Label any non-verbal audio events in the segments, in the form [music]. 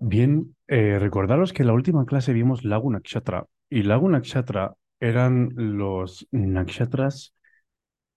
Bien, eh, recordaros que en la última clase vimos Lago Nakshatra y Lago Nakshatra eran los nakshatras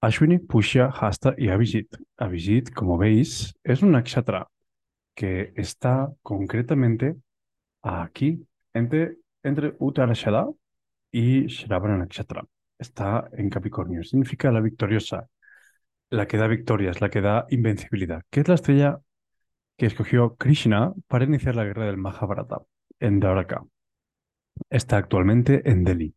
Ashwini, Pushya, Hasta y Abhijit. Abhijit, como veis, es un nakshatra que está concretamente aquí, entre, entre Uttarashada y Shravana Nakshatra. Está en Capricornio, significa la victoriosa, la que da victorias, la que da invencibilidad, que es la estrella que escogió Krishna para iniciar la guerra del Mahabharata en Dwaraka. Está actualmente en Delhi.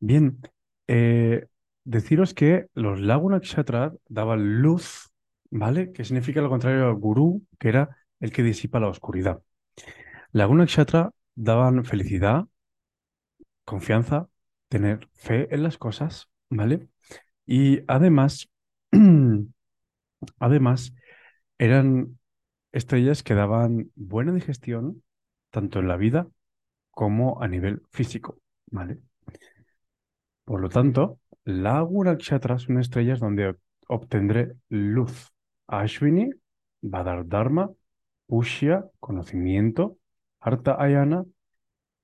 Bien, eh, deciros que los Laguna Kshatra daban luz, ¿vale? Que significa lo contrario al gurú, que era el que disipa la oscuridad. Laguna Kshatra daban felicidad, confianza, tener fe en las cosas, ¿vale? Y además, [clears throat] además, eran estrellas que daban buena digestión, tanto en la vida como a nivel físico, ¿vale? Por lo tanto, la Nakshatra son estrellas donde obtendré luz. Ashwini va a dar Dharma, Pushya, conocimiento, Arta Ayana,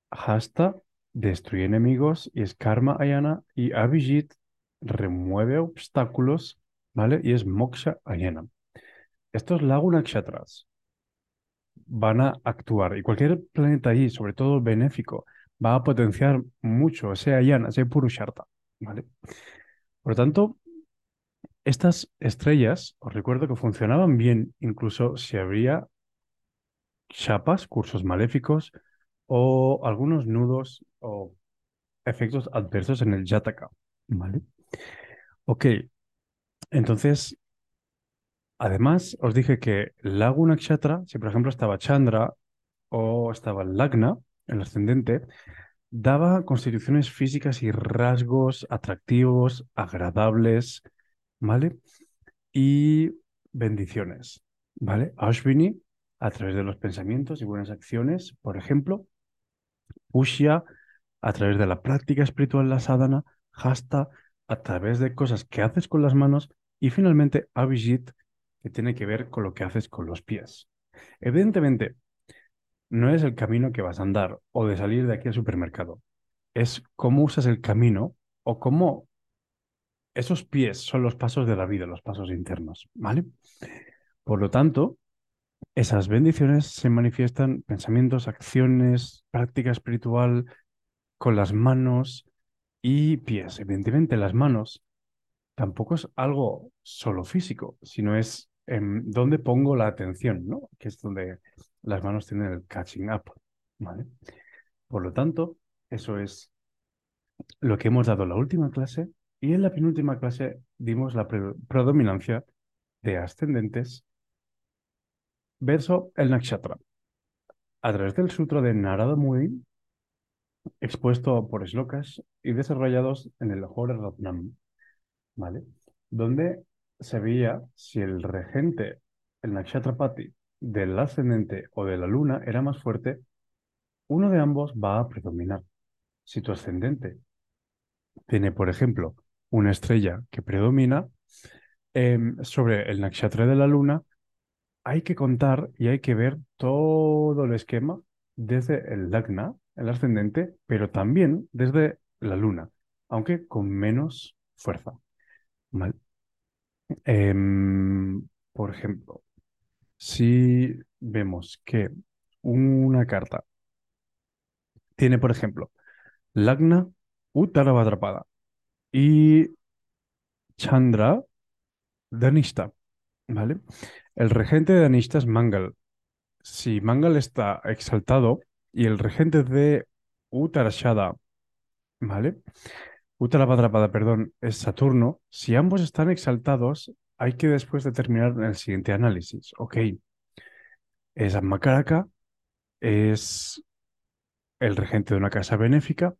Hasta, destruye enemigos, y es Karma Ayana, y Abhijit remueve obstáculos, ¿vale? Y es Moksha Ayana. Estos Nakshatras van a actuar y cualquier planeta ahí, sobre todo benéfico, va a potenciar mucho ese Ayana, ese Purusharta, ¿vale? Por lo tanto, estas estrellas, os recuerdo que funcionaban bien incluso si habría chapas, cursos maléficos o algunos nudos o efectos adversos en el Yataka, ¿vale? Ok, entonces Además, os dije que Lago Nakshatra, si por ejemplo estaba Chandra o estaba Lagna, el ascendente, daba constituciones físicas y rasgos atractivos, agradables, ¿vale? Y bendiciones, ¿vale? Ashwini, a través de los pensamientos y buenas acciones, por ejemplo. Pushya, a través de la práctica espiritual, la sadhana. Hasta, a través de cosas que haces con las manos. Y finalmente, Abhijit, que tiene que ver con lo que haces con los pies. Evidentemente, no es el camino que vas a andar o de salir de aquí al supermercado. Es cómo usas el camino o cómo esos pies son los pasos de la vida, los pasos internos, ¿vale? Por lo tanto, esas bendiciones se manifiestan pensamientos, acciones, práctica espiritual con las manos y pies. Evidentemente, las manos tampoco es algo solo físico, sino es dónde pongo la atención, ¿no? Que es donde las manos tienen el catching up, ¿vale? Por lo tanto, eso es lo que hemos dado en la última clase y en la penúltima clase dimos la predominancia de ascendentes verso el nakshatra. A través del sutra de Narada Muni, expuesto por Slokas y desarrollados en el Hora Ratnam, ¿vale? Donde se veía si el regente, el Nakshatrapati, del ascendente o de la luna era más fuerte, uno de ambos va a predominar. Si tu ascendente tiene, por ejemplo, una estrella que predomina em, sobre el nakshatra de la luna, hay que contar y hay que ver todo el esquema desde el lagna, el ascendente, pero también desde la luna, aunque con menos fuerza. Em, por ejemplo, si vemos que una carta tiene, por ejemplo, Lagna Uttaravadrapada y Chandra Danista, ¿vale? El regente de Danista es Mangal. Si Mangal está exaltado y el regente de Uttarashada, ¿vale? Uttaravadrapada, perdón, es Saturno. Si ambos están exaltados, hay que después determinar el siguiente análisis. Ok, es Makaraka, es el regente de una casa benéfica,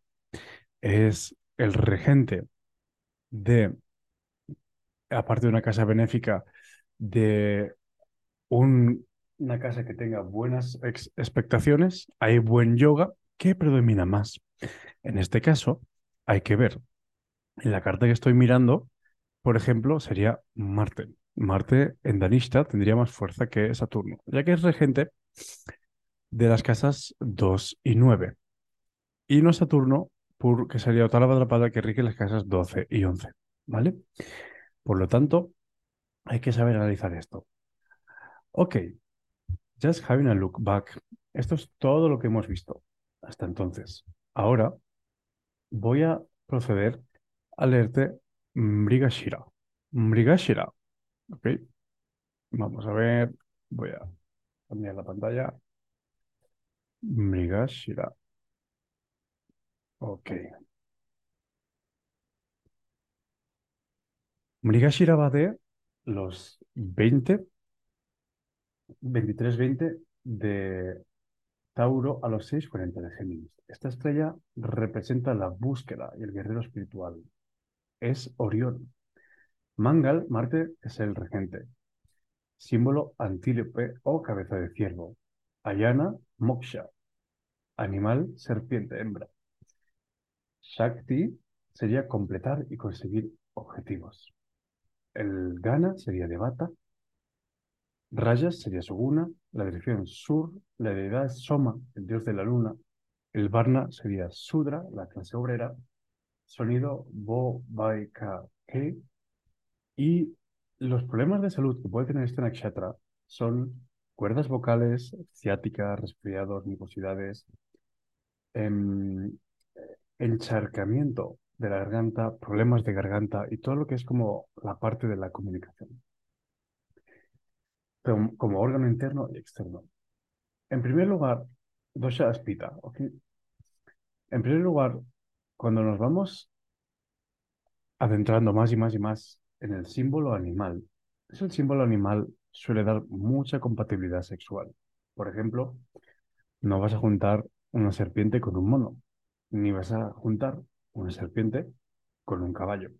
es el regente de, aparte de una casa benéfica, de una casa que tenga buenas expectaciones, hay buen yoga, ¿qué predomina más? En este caso, hay que ver en la carta que estoy mirando, por ejemplo, sería Marte. Marte en Danishta tendría más fuerza que Saturno, ya que es regente de las casas 2 y 9. Y no Saturno, porque sería otra atrapada que rige las casas 12 y 11. ¿Vale? Por lo tanto, hay que saber analizar esto. Ok, just having a look back. Esto es todo lo que hemos visto hasta entonces. Ahora voy a proceder a leerte Mrigashira. Mrigashira. Ok. Vamos a ver. Voy a cambiar la pantalla. Mrigashira. Ok. Mrigashira va de los 20, 23-20 de Tauro a los 6.40 de Géminis. Esta estrella representa la búsqueda y el guerrero espiritual. Es Orión. Mangal, Marte, es el regente. Símbolo antílope o cabeza de ciervo. Ayana, moksha. Animal, serpiente, hembra. Shakti sería completar y conseguir objetivos. El Gana sería Devata. Rajas sería Suguna. La dirección Sur. La deidad es Soma, el dios de la luna. El Varna sería Sudra, la clase obrera. Sonido Bo, Bai, Ka, Ke. Y los problemas de salud que puede tener este nakshatra son cuerdas vocales, ciática, resfriados, mucosidades, em, encharcamiento de la garganta, problemas de garganta y todo lo que es como la parte de la comunicación, como, órgano interno y externo. En primer lugar, dosha aspita, ¿ok? En primer lugar, cuando nos vamos adentrando más y más y más en el símbolo animal, el símbolo animal suele dar mucha compatibilidad sexual. Por ejemplo, no vas a juntar una serpiente con un mono, ni vas a juntar una serpiente con un caballo.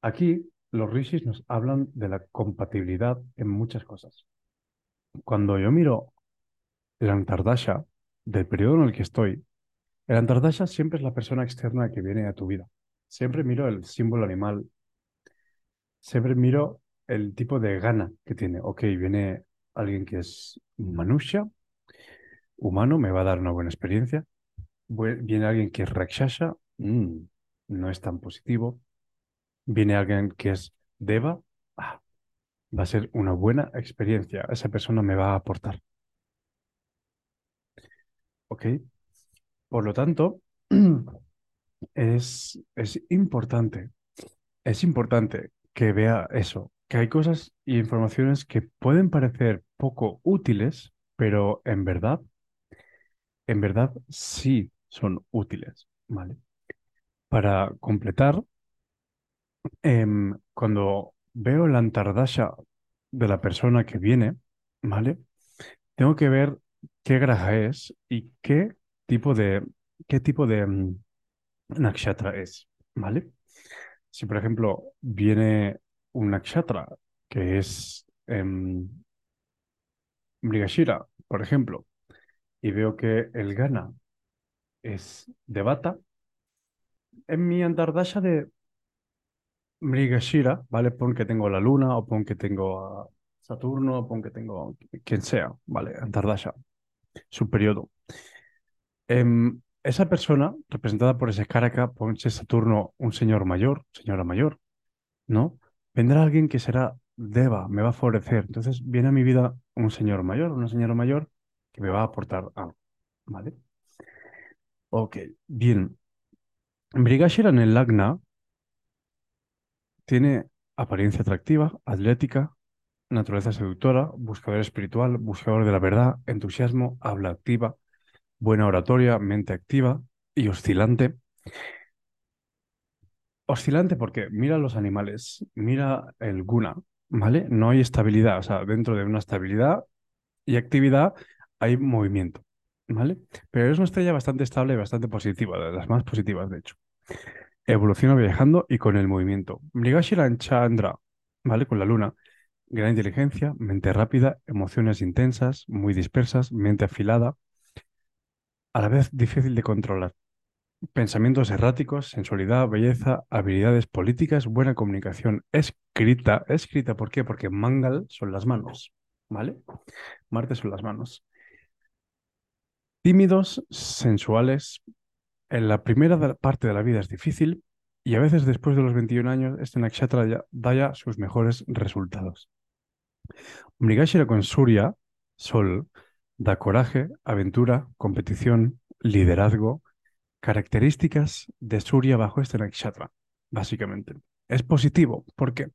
Aquí los rishis nos hablan de la compatibilidad en muchas cosas. Cuando yo miro el Antardasha del periodo en el que estoy, el Antardasha siempre es la persona externa que viene a tu vida. Siempre miro el símbolo animal, siempre miro el tipo de gana que tiene. Ok, viene alguien que es manusha, humano, me va a dar una buena experiencia. Viene alguien que es rakshasha, mm, no es tan positivo. Viene alguien que es deva, ah, va a ser una buena experiencia. Esa persona me va a aportar. ¿Ok? Por lo tanto, [clears throat] es, es importante, es importante que vea eso, que hay cosas y informaciones que pueden parecer poco útiles, pero en verdad, en verdad sí son útiles, ¿vale? Para completar, em, cuando veo la antardasha de la persona que viene, ¿vale? Tengo que ver qué graja es y qué tipo de, qué tipo de mm, nakshatra es, ¿vale? Si, por ejemplo, viene un nakshatra que es eh, Mrigashira, por ejemplo, y veo que el Gana es de Bata, en mi Antardasha de Mrigashira, ¿vale? Pon que tengo la Luna, o pon que tengo a Saturno, o pon que tengo quien sea, ¿vale? Antardasha, su periodo. Em, esa persona, representada por ese Karaka, ese Saturno, un señor mayor, señora mayor, ¿no? Vendrá alguien que será Deva, me va a favorecer. Entonces viene a mi vida un señor mayor, una señora mayor que me va a aportar algo, ¿vale? Ok, bien. Brigashira en el Lagna tiene apariencia atractiva, atlética, naturaleza seductora, buscador espiritual, buscador de la verdad, entusiasmo, habla activa, buena oratoria, mente activa y oscilante. Oscilante porque mira los animales, mira el guna, ¿vale? No hay estabilidad, o sea, dentro de una estabilidad y actividad hay movimiento, ¿vale? Pero es una estrella bastante estable y bastante positiva, de las más positivas, de hecho. Evoluciona viajando y con el movimiento. Mrigashira Chandra, ¿vale? Con la luna. Gran inteligencia, mente rápida, emociones intensas, muy dispersas, mente afilada, a la vez difícil de controlar. Pensamientos erráticos, sensualidad, belleza, habilidades políticas, buena comunicación, escrita. Escrita, ¿por qué? Porque Mangal son las manos, ¿vale? Marte son las manos. Tímidos, sensuales. En la primera parte de la vida es difícil y a veces después de los 21 años este nakshatra ya, da ya sus mejores resultados. Mrigashira con Surya, Sol, da coraje, aventura, competición, liderazgo, características de Surya bajo este nakshatra, básicamente. Es positivo. ¿Por qué?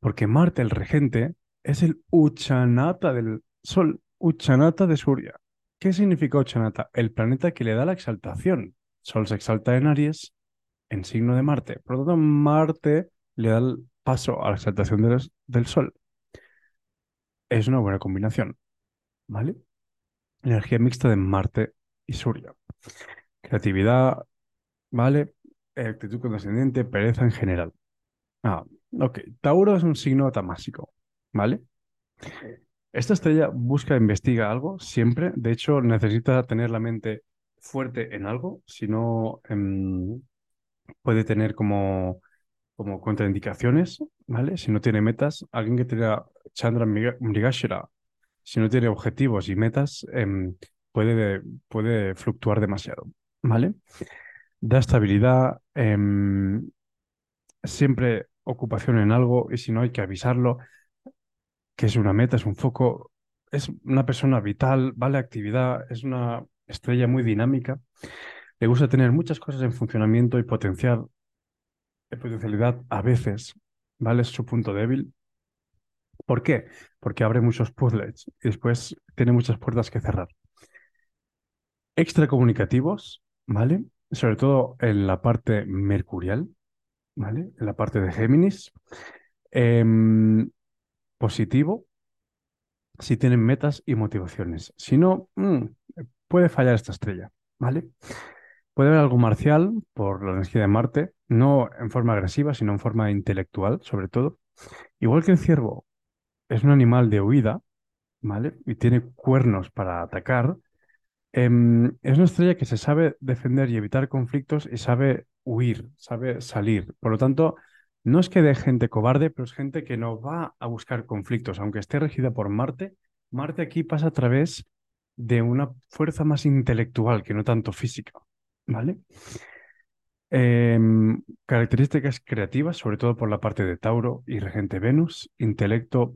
Porque Marte, el regente, es el Uchanata del Sol, Uchanata de Surya. ¿Qué significa Uchanata? El planeta que le da la exaltación. Sol se exalta en Aries, en signo de Marte. Por lo tanto, Marte le da el paso a la exaltación del, Sol. Es una buena combinación, ¿vale? Energía mixta de Marte y Surya. Creatividad, ¿vale? Actitud condescendiente, pereza en general. Ah, ok. Tauro es un signo tamásico, ¿vale? Esta estrella busca, investiga algo siempre. De hecho, necesita tener la mente fuerte en algo, si no em, puede tener como, como contraindicaciones, ¿vale? Si no tiene metas, alguien que tenga Chandra Mriga- Mrigashira, si no tiene objetivos y metas, em, puede, puede fluctuar demasiado, ¿vale? Da estabilidad, em, siempre ocupación en algo y si no hay que avisarlo, que es una meta, es un foco, es una persona vital, vale actividad, es una estrella muy dinámica. Le gusta tener muchas cosas en funcionamiento y potenciar potencialidad a veces, ¿vale? Es su punto débil. ¿Por qué? Porque abre muchos puzzles y después tiene muchas puertas que cerrar. Extracomunicativos, ¿vale? Sobre todo en la parte mercurial, ¿vale? En la parte de Géminis. Em, positivo si tienen metas y motivaciones. Si no, mm, puede fallar esta estrella, ¿vale? Puede haber algo marcial por la energía de Marte, no en forma agresiva, sino en forma intelectual, sobre todo. Igual que el ciervo es un animal de huida, ¿vale? Y tiene cuernos para atacar. em, es una estrella que se sabe defender y evitar conflictos y sabe huir, sabe salir. Por lo tanto, no es que de gente cobarde, pero es gente que no va a buscar conflictos, aunque esté regida por Marte. Marte aquí pasa a través de una fuerza más intelectual que no tanto física, ¿vale? Em, características creativas, sobre todo por la parte de Tauro y regente Venus, intelecto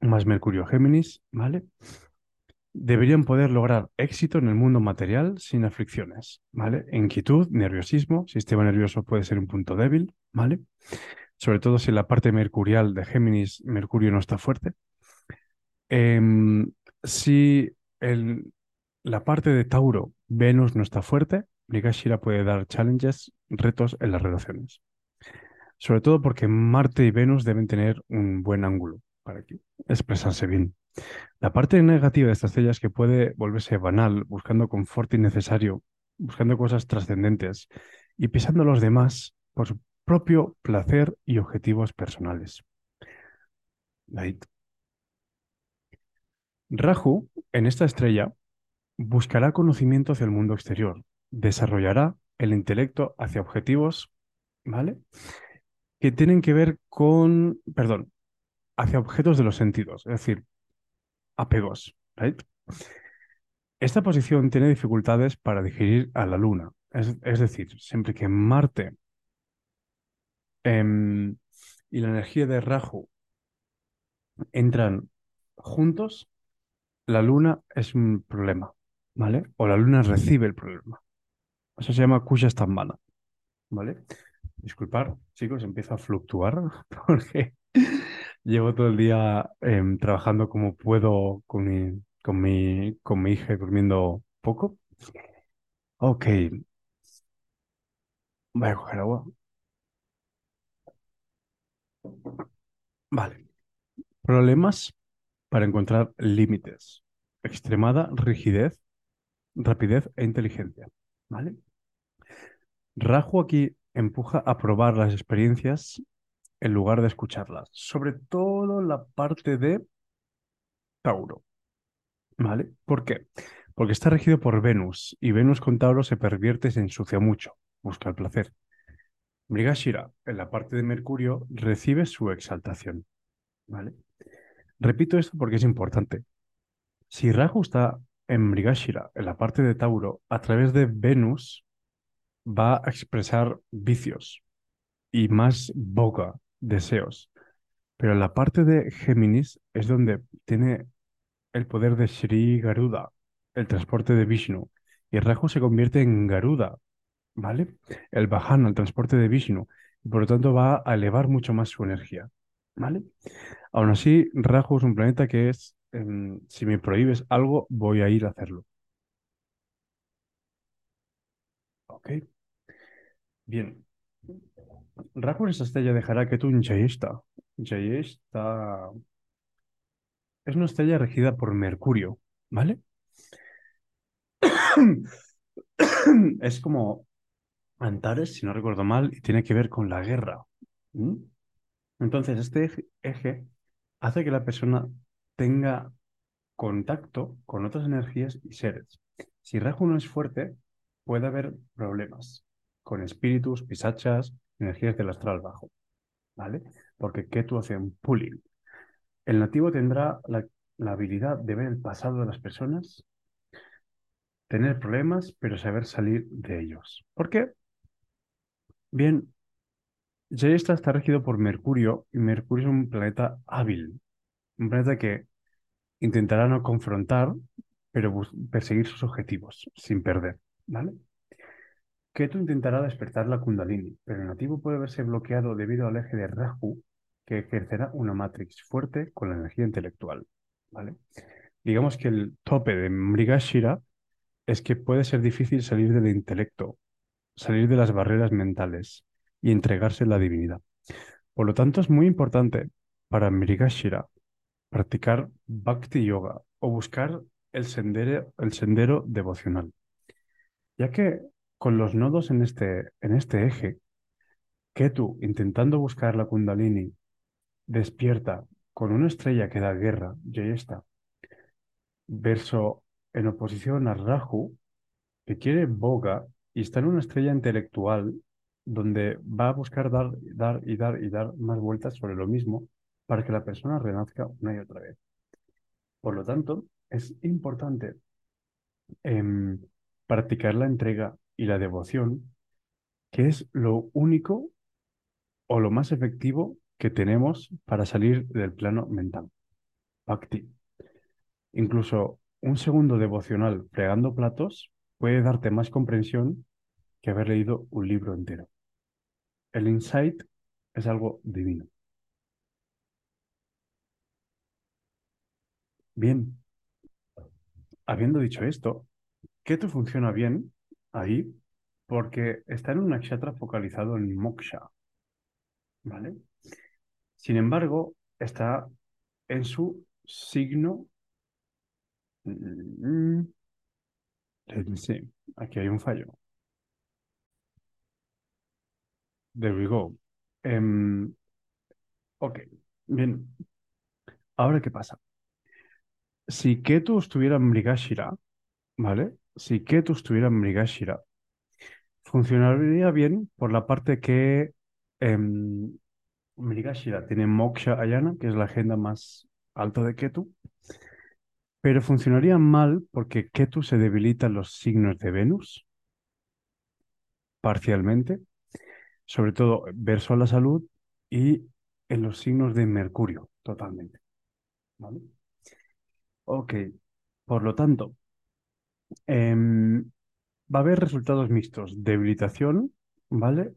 más Mercurio Géminis, ¿vale? Deberían poder lograr éxito en el mundo material sin aflicciones, ¿vale? Inquietud, nerviosismo, sistema nervioso puede ser un punto débil, ¿vale? Sobre todo si la parte mercurial de Géminis, Mercurio no está fuerte. Em, si el- la parte de Tauro, Venus no está fuerte, Mrigashira puede dar challenges, retos en las relaciones. Sobre todo porque Marte y Venus deben tener un buen ángulo para que expresarse bien. La parte negativa de esta estrella es que puede volverse banal, buscando confort innecesario, buscando cosas trascendentes y pisando a los demás por su propio placer y objetivos personales. Rahu, en esta estrella, buscará conocimiento hacia el mundo exterior, desarrollará el intelecto hacia objetivos, ¿vale? Que tienen que ver con, perdón, hacia objetos de los sentidos, es decir, apegos. Esta posición tiene dificultades para digerir a la Luna, es, decir, siempre que Marte em, y la energía de Rahu entran juntos, la Luna es un problema, ¿vale? O la Luna recibe el problema. Eso se llama Kusha Stambhana, ¿vale? Disculpar, chicos, empiezo a fluctuar [laughs] porque llevo todo el día em, trabajando como puedo con mi, con mi, con mi hija durmiendo poco. Ok, voy a coger agua. Vale. Problemas para encontrar límites. Extremada rigidez, rapidez e inteligencia. ¿Vale? Rahu aquí empuja a probar las experiencias en lugar de escucharlas. Sobre todo la parte de Tauro. ¿Vale? ¿Por qué? Porque está regido por Venus y Venus con Tauro se pervierte se ensucia mucho. Busca el placer. Mrigashira, en la parte de Mercurio, recibe su exaltación. ¿Vale? Repito esto porque es importante. Si Rahu está en Mrigashira, en la parte de Tauro, a través de Venus, va a expresar vicios y más boga, deseos. Pero en la parte de Géminis es donde tiene el poder de Sri Garuda, el transporte de Vishnu. Y Rahu se convierte en Garuda, ¿vale? El Vahana, el transporte de Vishnu. Y por lo tanto va a elevar mucho más su energía, ¿vale? Aún así, Rahu es un planeta que es, em, si me prohíbes algo, voy a ir a hacerlo. ¿Ok? Bien. Rahu es esta estrella dejará que tú en Jayeshta. Jayeshta es una estrella regida por Mercurio, ¿vale? [coughs] Es como Antares, si no recuerdo mal, y tiene que ver con la guerra. Entonces, este eje, hace que la persona tenga contacto con otras energías y seres. Si Rahu no es fuerte, puede haber problemas con espíritus, pisachas, energías del astral bajo, ¿vale? Porque Ketu hace un pulling. El nativo tendrá la, la habilidad de ver el pasado de las personas, tener problemas, pero saber salir de ellos. ¿Por qué? Bien, Jayesta está regido por Mercurio y Mercurio es un planeta hábil, un planeta que intentará no confrontar, pero perseguir sus objetivos sin perder, ¿vale? Ketu intentará despertar la Kundalini, pero el nativo puede verse bloqueado debido al eje de Rahu, que ejercerá una matrix fuerte con la energía intelectual, ¿vale? Digamos que el tope de Mrigashira es que puede ser difícil salir del intelecto, salir de las barreras mentales y entregarse a la divinidad. Por lo tanto, es muy importante para Mrigashira practicar Bhakti Yoga o buscar el sendero, devocional, ya que con los nodos en este, en este eje, Ketu, intentando buscar la Kundalini, despierta con una estrella que da guerra, Jayesta, verso en oposición a Rahu, que quiere boga y está en una estrella intelectual donde va a buscar dar, dar y dar y dar más vueltas sobre lo mismo para que la persona renazca una y otra vez. Por lo tanto, es importante em, practicar la entrega y la devoción, que es lo único o lo más efectivo que tenemos para salir del plano mental. Bhakti. Incluso un segundo devocional fregando platos puede darte más comprensión que haber leído un libro entero. El insight es algo divino. Bien, habiendo dicho esto, Ketu funciona bien ahí porque está en un nakshatra focalizado en moksha, ¿vale? Sin embargo, está en su signo. Mm, let me see. Aquí hay un fallo. There we go. Em, ok, bien. Ahora, ¿qué pasa? Si Ketu estuviera en Mrigashira, ¿vale? Si Ketu estuviera en Mrigashira, funcionaría bien por la parte que em, Mrigashira tiene Moksha Ayana, que es la agenda más alta de Ketu, pero funcionaría mal porque Ketu se debilita los signos de Venus, parcialmente, sobre todo verso a la salud y en los signos de Mercurio, totalmente. ¿Vale? Ok, por lo tanto, em, va a haber resultados mixtos, debilitación, ¿vale?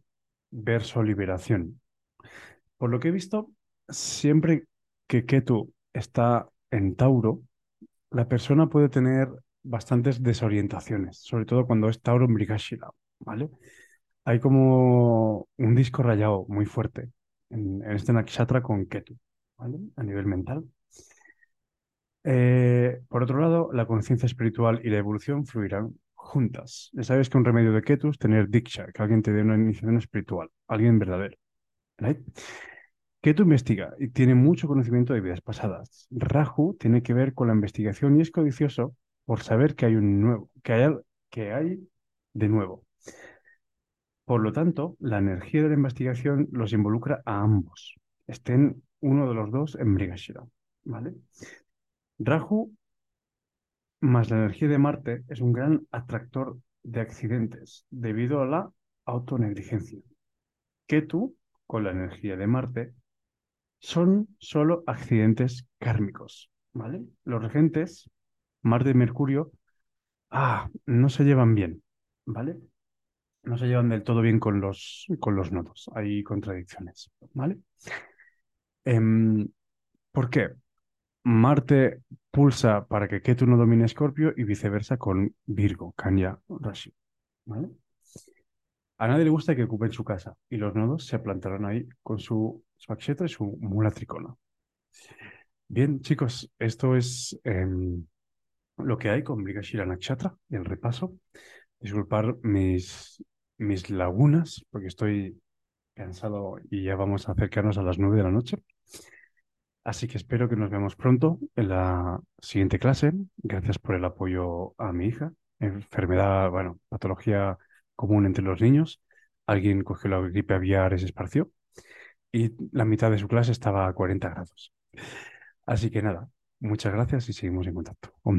Verso liberación. Por lo que he visto, siempre que Ketu está en Tauro, la persona puede tener bastantes desorientaciones, sobre todo cuando es Tauro en ¿vale? Hay como un disco rayado muy fuerte en, este nakshatra con Ketu, ¿vale? A nivel mental. Eh, por otro lado, la conciencia espiritual y la evolución fluirán juntas. Ya sabes que un remedio de Ketu es tener Diksha, que alguien te dé una iniciación espiritual, alguien verdadero. Ketu investiga y tiene mucho conocimiento de vidas pasadas. Rahu tiene que ver con la investigación y es codicioso por saber que hay un nuevo, que hay de nuevo. Por lo tanto, la energía de la investigación los involucra a ambos, estén uno de los dos en Mrigashira, ¿vale? Rahu más la energía de Marte es un gran atractor de accidentes debido a la autonegligencia. Ketu, con la energía de Marte, son solo accidentes kármicos, ¿vale? Los regentes, Marte y Mercurio, ah, no se llevan bien, ¿vale? No se llevan del todo bien con los, con los nodos, hay contradicciones, ¿vale? Em, ¿por qué? Marte pulsa para que Ketu no domine Escorpio y viceversa con Virgo, Kanya, Rashi, ¿vale? A nadie le gusta que ocupen su casa y los nodos se plantarán ahí con su Svakshetra y su mula tricona. Bien, chicos, esto es em, lo que hay con Mrigashira Nakshatra y el repaso. Disculpar mis, mis lagunas porque estoy cansado y ya vamos a acercarnos a las nueve de la noche. Así que espero que nos veamos pronto en la siguiente clase. Gracias por el apoyo a mi hija. Enfermedad, bueno, patología común entre los niños. Alguien cogió la gripe aviar y se esparció. Y la mitad de su clase estaba a 40 grados. Así que nada, muchas gracias y seguimos en contacto. Om.